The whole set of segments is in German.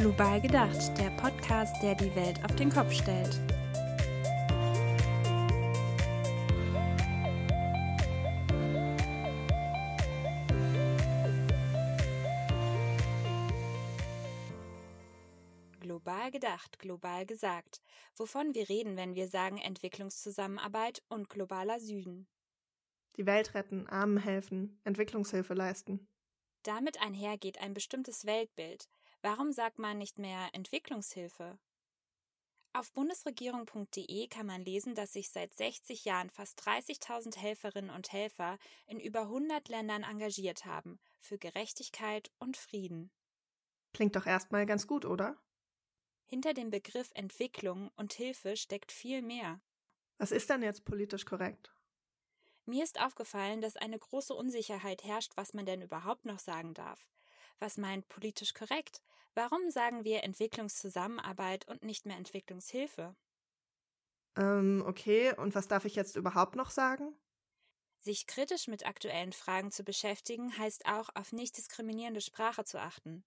Global gedacht, der Podcast, der die Welt auf den Kopf stellt. Global gedacht, global gesagt. Wovon wir reden, wenn wir sagen Entwicklungszusammenarbeit und globaler Süden. Die Welt retten, Armen helfen, Entwicklungshilfe leisten. Damit einher geht ein bestimmtes Weltbild. Warum sagt man nicht mehr Entwicklungshilfe? Auf bundesregierung.de kann man lesen, dass sich seit 60 Jahren fast 30.000 Helferinnen und Helfer in über 100 Ländern engagiert haben für Gerechtigkeit und Frieden. Klingt doch erstmal ganz gut, oder? Hinter dem Begriff Entwicklung und Hilfe steckt viel mehr. Was ist dann jetzt politisch korrekt? Mir ist aufgefallen, dass eine große Unsicherheit herrscht, was man denn überhaupt noch sagen darf. Was meint politisch korrekt? Warum sagen wir Entwicklungszusammenarbeit und nicht mehr Entwicklungshilfe? Ähm, okay, und was darf ich jetzt überhaupt noch sagen? Sich kritisch mit aktuellen Fragen zu beschäftigen, heißt auch, auf nicht diskriminierende Sprache zu achten.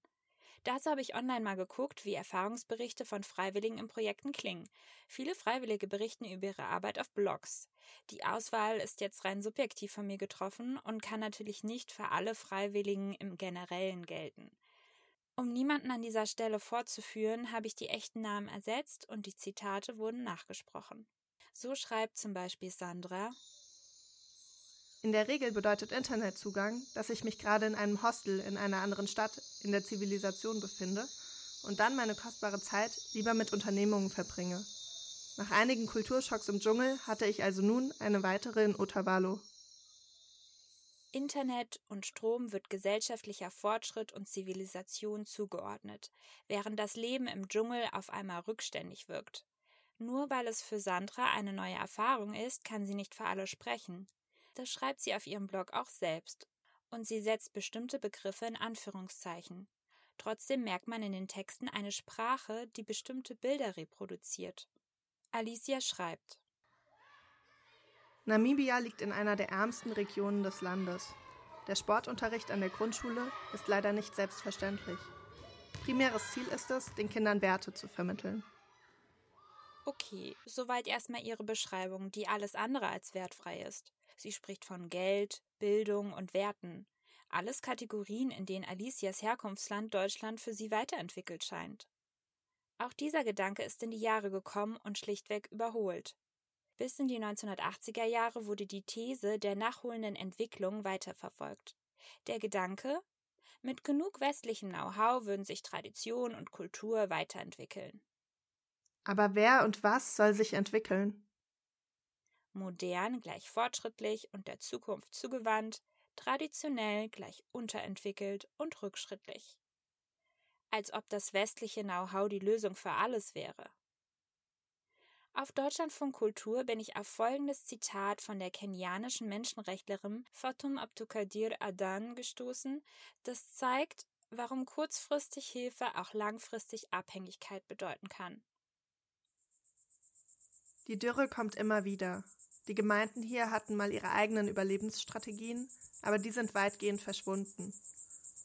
Dazu habe ich online mal geguckt, wie Erfahrungsberichte von Freiwilligen in Projekten klingen. Viele Freiwillige berichten über ihre Arbeit auf Blogs. Die Auswahl ist jetzt rein subjektiv von mir getroffen und kann natürlich nicht für alle Freiwilligen im Generellen gelten. Um niemanden an dieser Stelle vorzuführen, habe ich die echten Namen ersetzt und die Zitate wurden nachgesprochen. So schreibt zum Beispiel Sandra in der Regel bedeutet Internetzugang, dass ich mich gerade in einem Hostel in einer anderen Stadt in der Zivilisation befinde und dann meine kostbare Zeit lieber mit Unternehmungen verbringe. Nach einigen Kulturschocks im Dschungel hatte ich also nun eine weitere in Otavalo. Internet und Strom wird gesellschaftlicher Fortschritt und Zivilisation zugeordnet, während das Leben im Dschungel auf einmal rückständig wirkt. Nur weil es für Sandra eine neue Erfahrung ist, kann sie nicht für alle sprechen. Das schreibt sie auf ihrem Blog auch selbst. Und sie setzt bestimmte Begriffe in Anführungszeichen. Trotzdem merkt man in den Texten eine Sprache, die bestimmte Bilder reproduziert. Alicia schreibt Namibia liegt in einer der ärmsten Regionen des Landes. Der Sportunterricht an der Grundschule ist leider nicht selbstverständlich. Primäres Ziel ist es, den Kindern Werte zu vermitteln. Okay, soweit erstmal Ihre Beschreibung, die alles andere als wertfrei ist. Sie spricht von Geld, Bildung und Werten. Alles Kategorien, in denen Alicias Herkunftsland Deutschland für sie weiterentwickelt scheint. Auch dieser Gedanke ist in die Jahre gekommen und schlichtweg überholt. Bis in die 1980er Jahre wurde die These der nachholenden Entwicklung weiterverfolgt. Der Gedanke, mit genug westlichem Know-how würden sich Tradition und Kultur weiterentwickeln. Aber wer und was soll sich entwickeln? Modern gleich fortschrittlich und der Zukunft zugewandt, traditionell gleich unterentwickelt und rückschrittlich. Als ob das westliche Know-how die Lösung für alles wäre. Auf Deutschlandfunk Kultur bin ich auf folgendes Zitat von der kenianischen Menschenrechtlerin Fatum Abdukadir Adan gestoßen, das zeigt, warum kurzfristig Hilfe auch langfristig Abhängigkeit bedeuten kann. Die Dürre kommt immer wieder. Die Gemeinden hier hatten mal ihre eigenen Überlebensstrategien, aber die sind weitgehend verschwunden.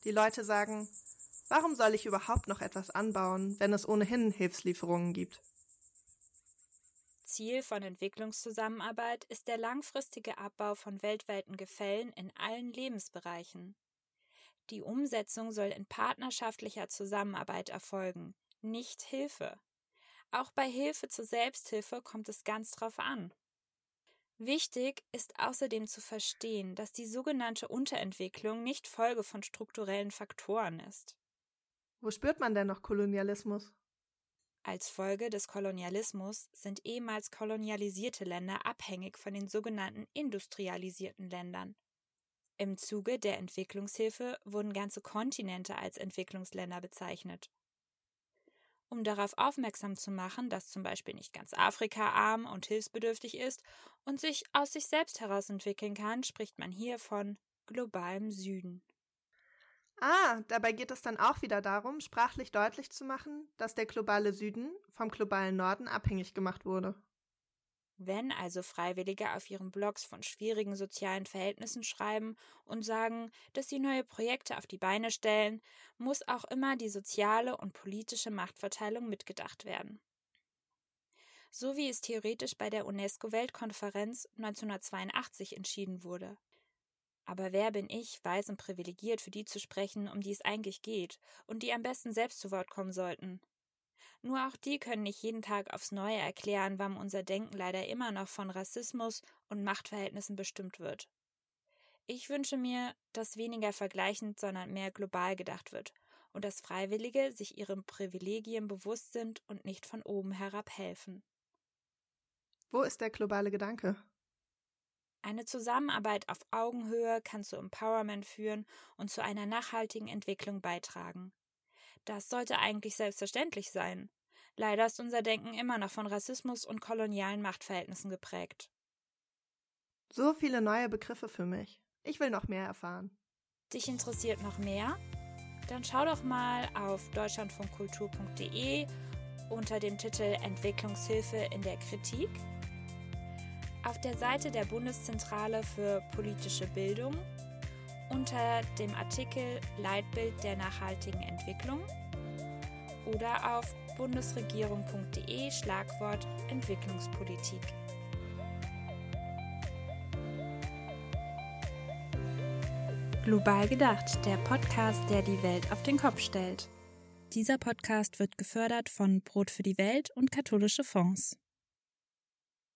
Die Leute sagen, warum soll ich überhaupt noch etwas anbauen, wenn es ohnehin Hilfslieferungen gibt? Ziel von Entwicklungszusammenarbeit ist der langfristige Abbau von weltweiten Gefällen in allen Lebensbereichen. Die Umsetzung soll in partnerschaftlicher Zusammenarbeit erfolgen, nicht Hilfe. Auch bei Hilfe zur Selbsthilfe kommt es ganz drauf an. Wichtig ist außerdem zu verstehen, dass die sogenannte Unterentwicklung nicht Folge von strukturellen Faktoren ist. Wo spürt man denn noch Kolonialismus? Als Folge des Kolonialismus sind ehemals kolonialisierte Länder abhängig von den sogenannten industrialisierten Ländern. Im Zuge der Entwicklungshilfe wurden ganze Kontinente als Entwicklungsländer bezeichnet um darauf aufmerksam zu machen, dass zum Beispiel nicht ganz Afrika arm und hilfsbedürftig ist und sich aus sich selbst heraus entwickeln kann, spricht man hier von globalem Süden. Ah, dabei geht es dann auch wieder darum, sprachlich deutlich zu machen, dass der globale Süden vom globalen Norden abhängig gemacht wurde. Wenn also Freiwillige auf ihren Blogs von schwierigen sozialen Verhältnissen schreiben und sagen, dass sie neue Projekte auf die Beine stellen, muss auch immer die soziale und politische Machtverteilung mitgedacht werden. So wie es theoretisch bei der UNESCO-Weltkonferenz 1982 entschieden wurde. Aber wer bin ich, weiß und privilegiert, für die zu sprechen, um die es eigentlich geht und die am besten selbst zu Wort kommen sollten? Nur auch die können nicht jeden Tag aufs Neue erklären, warum unser Denken leider immer noch von Rassismus und Machtverhältnissen bestimmt wird. Ich wünsche mir, dass weniger vergleichend, sondern mehr global gedacht wird und dass Freiwillige sich ihren Privilegien bewusst sind und nicht von oben herab helfen. Wo ist der globale Gedanke? Eine Zusammenarbeit auf Augenhöhe kann zu Empowerment führen und zu einer nachhaltigen Entwicklung beitragen. Das sollte eigentlich selbstverständlich sein. Leider ist unser Denken immer noch von Rassismus und kolonialen Machtverhältnissen geprägt. So viele neue Begriffe für mich. Ich will noch mehr erfahren. Dich interessiert noch mehr? Dann schau doch mal auf deutschlandfunkkultur.de unter dem Titel Entwicklungshilfe in der Kritik. Auf der Seite der Bundeszentrale für politische Bildung unter dem Artikel Leitbild der nachhaltigen Entwicklung oder auf bundesregierung.de Schlagwort Entwicklungspolitik. Global gedacht, der Podcast, der die Welt auf den Kopf stellt. Dieser Podcast wird gefördert von Brot für die Welt und katholische Fonds.